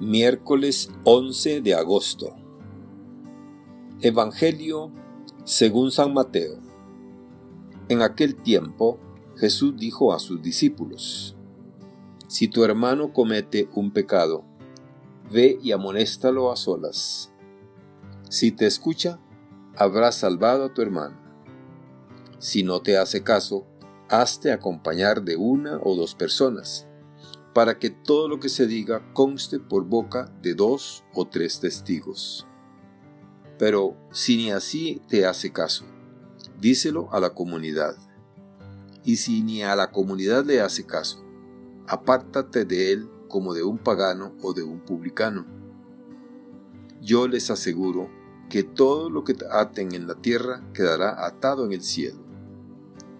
Miércoles 11 de agosto. Evangelio según San Mateo. En aquel tiempo Jesús dijo a sus discípulos, Si tu hermano comete un pecado, ve y amonéstalo a solas. Si te escucha, habrás salvado a tu hermano. Si no te hace caso, hazte acompañar de una o dos personas para que todo lo que se diga conste por boca de dos o tres testigos. Pero si ni así te hace caso, díselo a la comunidad. Y si ni a la comunidad le hace caso, apártate de él como de un pagano o de un publicano. Yo les aseguro que todo lo que aten en la tierra quedará atado en el cielo,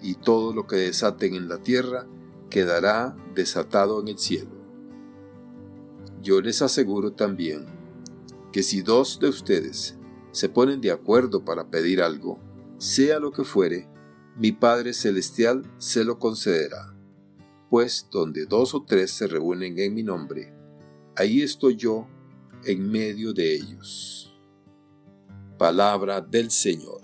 y todo lo que desaten en la tierra quedará desatado en el cielo. Yo les aseguro también que si dos de ustedes se ponen de acuerdo para pedir algo, sea lo que fuere, mi Padre Celestial se lo concederá. Pues donde dos o tres se reúnen en mi nombre, ahí estoy yo en medio de ellos. Palabra del Señor.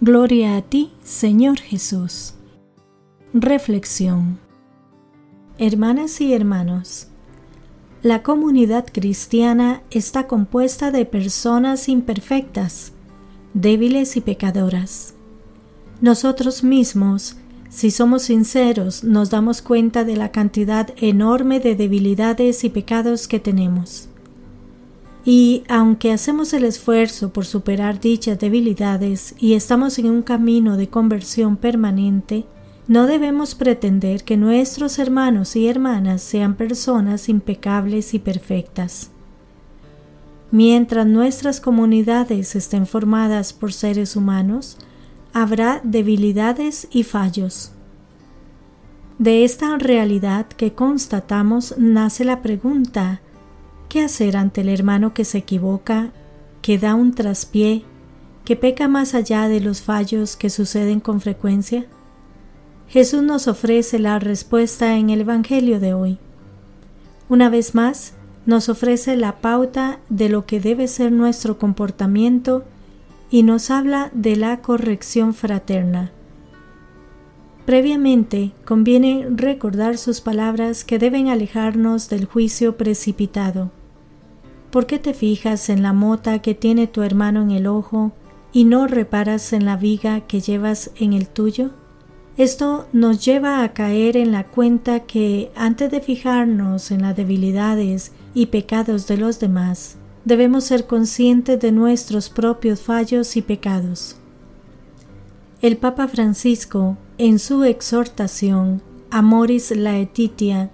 Gloria a ti, Señor Jesús. Reflexión Hermanas y hermanos, la comunidad cristiana está compuesta de personas imperfectas, débiles y pecadoras. Nosotros mismos, si somos sinceros, nos damos cuenta de la cantidad enorme de debilidades y pecados que tenemos. Y aunque hacemos el esfuerzo por superar dichas debilidades y estamos en un camino de conversión permanente, no debemos pretender que nuestros hermanos y hermanas sean personas impecables y perfectas. Mientras nuestras comunidades estén formadas por seres humanos, habrá debilidades y fallos. De esta realidad que constatamos nace la pregunta, ¿qué hacer ante el hermano que se equivoca, que da un traspié, que peca más allá de los fallos que suceden con frecuencia? Jesús nos ofrece la respuesta en el Evangelio de hoy. Una vez más, nos ofrece la pauta de lo que debe ser nuestro comportamiento y nos habla de la corrección fraterna. Previamente, conviene recordar sus palabras que deben alejarnos del juicio precipitado. ¿Por qué te fijas en la mota que tiene tu hermano en el ojo y no reparas en la viga que llevas en el tuyo? Esto nos lleva a caer en la cuenta que antes de fijarnos en las debilidades y pecados de los demás, debemos ser conscientes de nuestros propios fallos y pecados. El Papa Francisco, en su exhortación Amoris Laetitia,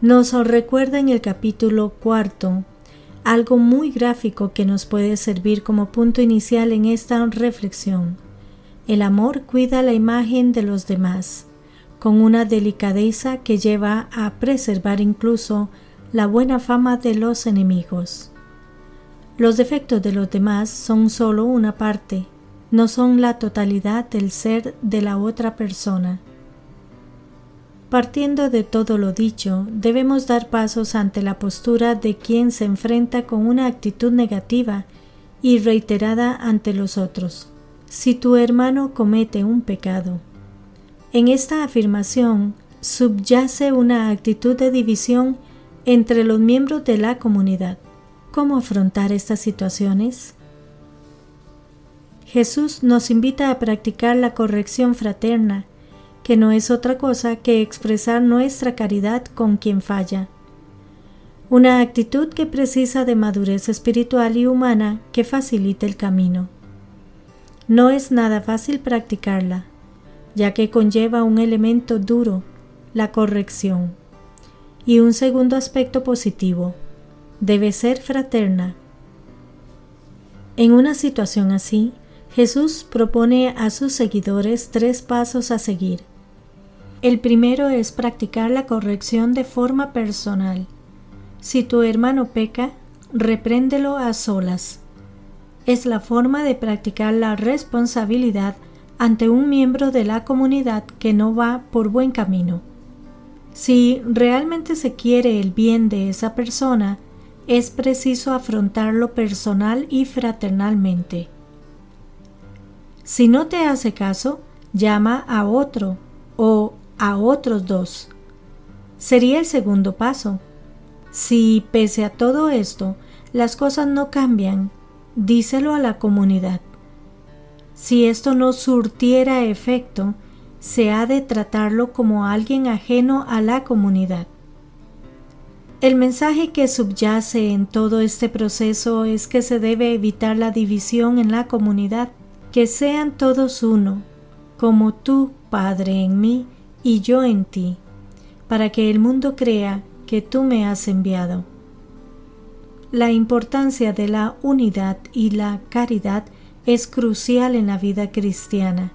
nos recuerda en el capítulo cuarto algo muy gráfico que nos puede servir como punto inicial en esta reflexión. El amor cuida la imagen de los demás, con una delicadeza que lleva a preservar incluso la buena fama de los enemigos. Los defectos de los demás son sólo una parte, no son la totalidad del ser de la otra persona. Partiendo de todo lo dicho, debemos dar pasos ante la postura de quien se enfrenta con una actitud negativa y reiterada ante los otros si tu hermano comete un pecado. En esta afirmación subyace una actitud de división entre los miembros de la comunidad. ¿Cómo afrontar estas situaciones? Jesús nos invita a practicar la corrección fraterna, que no es otra cosa que expresar nuestra caridad con quien falla. Una actitud que precisa de madurez espiritual y humana que facilite el camino. No es nada fácil practicarla, ya que conlleva un elemento duro, la corrección. Y un segundo aspecto positivo, debe ser fraterna. En una situación así, Jesús propone a sus seguidores tres pasos a seguir. El primero es practicar la corrección de forma personal. Si tu hermano peca, repréndelo a solas es la forma de practicar la responsabilidad ante un miembro de la comunidad que no va por buen camino. Si realmente se quiere el bien de esa persona, es preciso afrontarlo personal y fraternalmente. Si no te hace caso, llama a otro o a otros dos. Sería el segundo paso. Si, pese a todo esto, las cosas no cambian, díselo a la comunidad. Si esto no surtiera efecto, se ha de tratarlo como alguien ajeno a la comunidad. El mensaje que subyace en todo este proceso es que se debe evitar la división en la comunidad, que sean todos uno, como tú, Padre, en mí y yo en ti, para que el mundo crea que tú me has enviado. La importancia de la unidad y la caridad es crucial en la vida cristiana,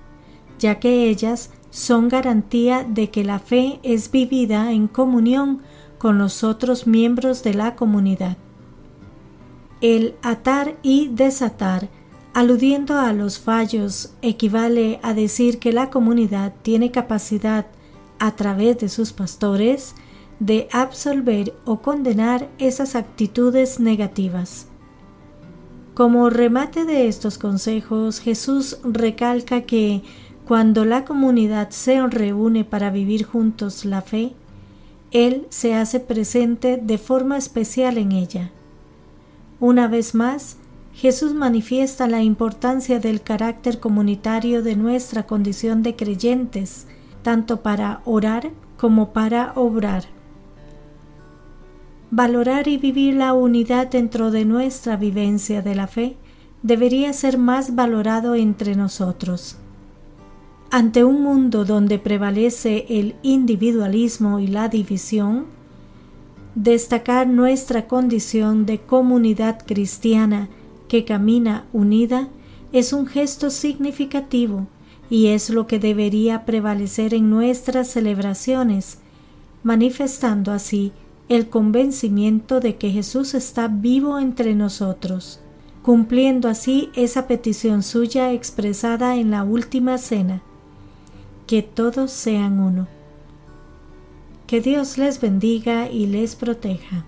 ya que ellas son garantía de que la fe es vivida en comunión con los otros miembros de la comunidad. El atar y desatar, aludiendo a los fallos, equivale a decir que la comunidad tiene capacidad, a través de sus pastores, de absolver o condenar esas actitudes negativas. Como remate de estos consejos, Jesús recalca que cuando la comunidad se reúne para vivir juntos la fe, Él se hace presente de forma especial en ella. Una vez más, Jesús manifiesta la importancia del carácter comunitario de nuestra condición de creyentes, tanto para orar como para obrar. Valorar y vivir la unidad dentro de nuestra vivencia de la fe debería ser más valorado entre nosotros. Ante un mundo donde prevalece el individualismo y la división, destacar nuestra condición de comunidad cristiana que camina unida es un gesto significativo y es lo que debería prevalecer en nuestras celebraciones, manifestando así el convencimiento de que Jesús está vivo entre nosotros, cumpliendo así esa petición suya expresada en la última cena que todos sean uno. Que Dios les bendiga y les proteja.